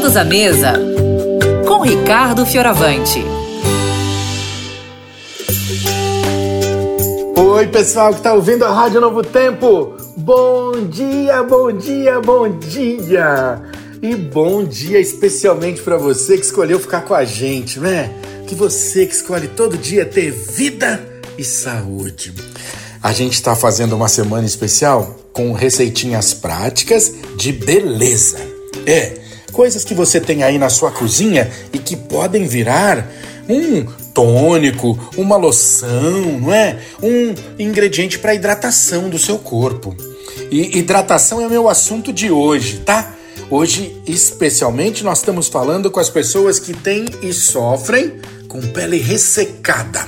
Todos à mesa com Ricardo Fioravante. Oi, pessoal que está ouvindo a Rádio Novo Tempo. Bom dia, bom dia, bom dia. E bom dia especialmente para você que escolheu ficar com a gente, né? Que você que escolhe todo dia ter vida e saúde. A gente está fazendo uma semana especial com receitinhas práticas de beleza. É, coisas que você tem aí na sua cozinha e que podem virar um tônico, uma loção, não é? Um ingrediente para hidratação do seu corpo. E hidratação é o meu assunto de hoje, tá? Hoje, especialmente, nós estamos falando com as pessoas que têm e sofrem com pele ressecada.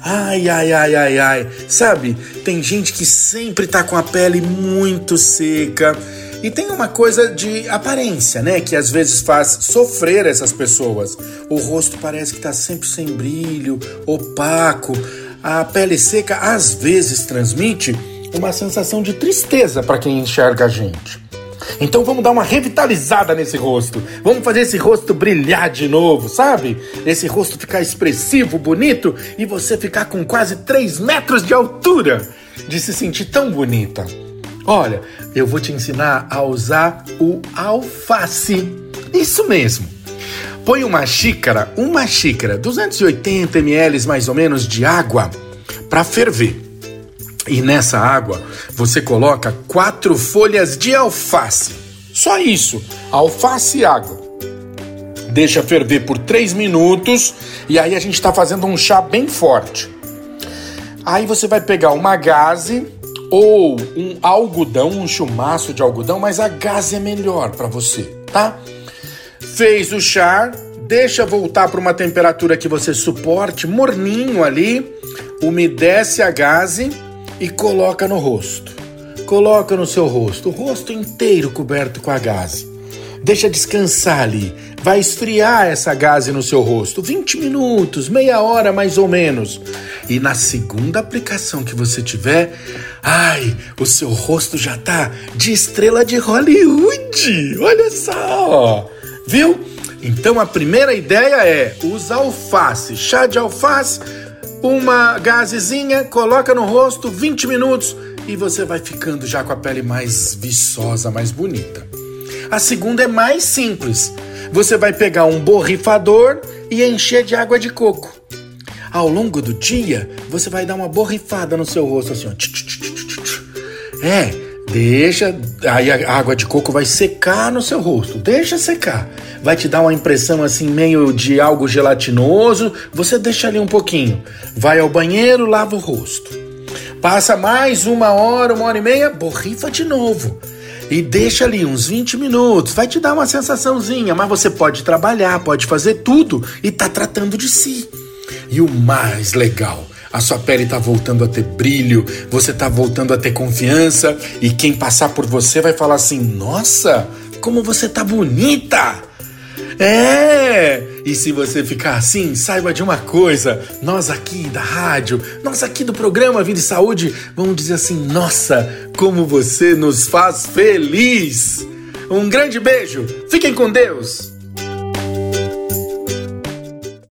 Ai, ai, ai, ai, ai. Sabe, tem gente que sempre tá com a pele muito seca e tem uma coisa de aparência, né? Que às vezes faz sofrer essas pessoas. O rosto parece que está sempre sem brilho, opaco. A pele seca às vezes transmite uma sensação de tristeza para quem enxerga a gente. Então vamos dar uma revitalizada nesse rosto. Vamos fazer esse rosto brilhar de novo, sabe? Esse rosto ficar expressivo, bonito e você ficar com quase 3 metros de altura de se sentir tão bonita. Olha, eu vou te ensinar a usar o alface. Isso mesmo. Põe uma xícara, uma xícara, 280 ml mais ou menos de água para ferver. E nessa água você coloca quatro folhas de alface. Só isso, alface e água. Deixa ferver por três minutos e aí a gente está fazendo um chá bem forte. Aí você vai pegar uma gaze ou um algodão, um chumaço de algodão, mas a gás é melhor para você, tá? Fez o chá, deixa voltar para uma temperatura que você suporte, morninho ali, umedece a gaze e coloca no rosto. Coloca no seu rosto, o rosto inteiro coberto com a gaze. Deixa descansar ali. Vai esfriar essa gaze no seu rosto. 20 minutos, meia hora mais ou menos. E na segunda aplicação que você tiver, ai, o seu rosto já tá de estrela de Hollywood. Olha só. Viu? Então a primeira ideia é usar alface, chá de alface, uma gazezinha, coloca no rosto 20 minutos e você vai ficando já com a pele mais viçosa, mais bonita. A segunda é mais simples. Você vai pegar um borrifador e encher de água de coco. Ao longo do dia, você vai dar uma borrifada no seu rosto assim, ó. É, deixa, aí a água de coco vai secar no seu rosto. Deixa secar. Vai te dar uma impressão assim meio de algo gelatinoso. Você deixa ali um pouquinho. Vai ao banheiro, lava o rosto. Passa mais uma hora, uma hora e meia, borrifa de novo e deixa ali uns 20 minutos. Vai te dar uma sensaçãozinha, mas você pode trabalhar, pode fazer tudo e tá tratando de si. E o mais legal, a sua pele tá voltando a ter brilho, você tá voltando a ter confiança e quem passar por você vai falar assim: "Nossa, como você tá bonita!" É! E se você ficar assim, saiba de uma coisa: nós aqui da rádio, nós aqui do programa Vida e Saúde, vamos dizer assim: nossa, como você nos faz feliz! Um grande beijo, fiquem com Deus!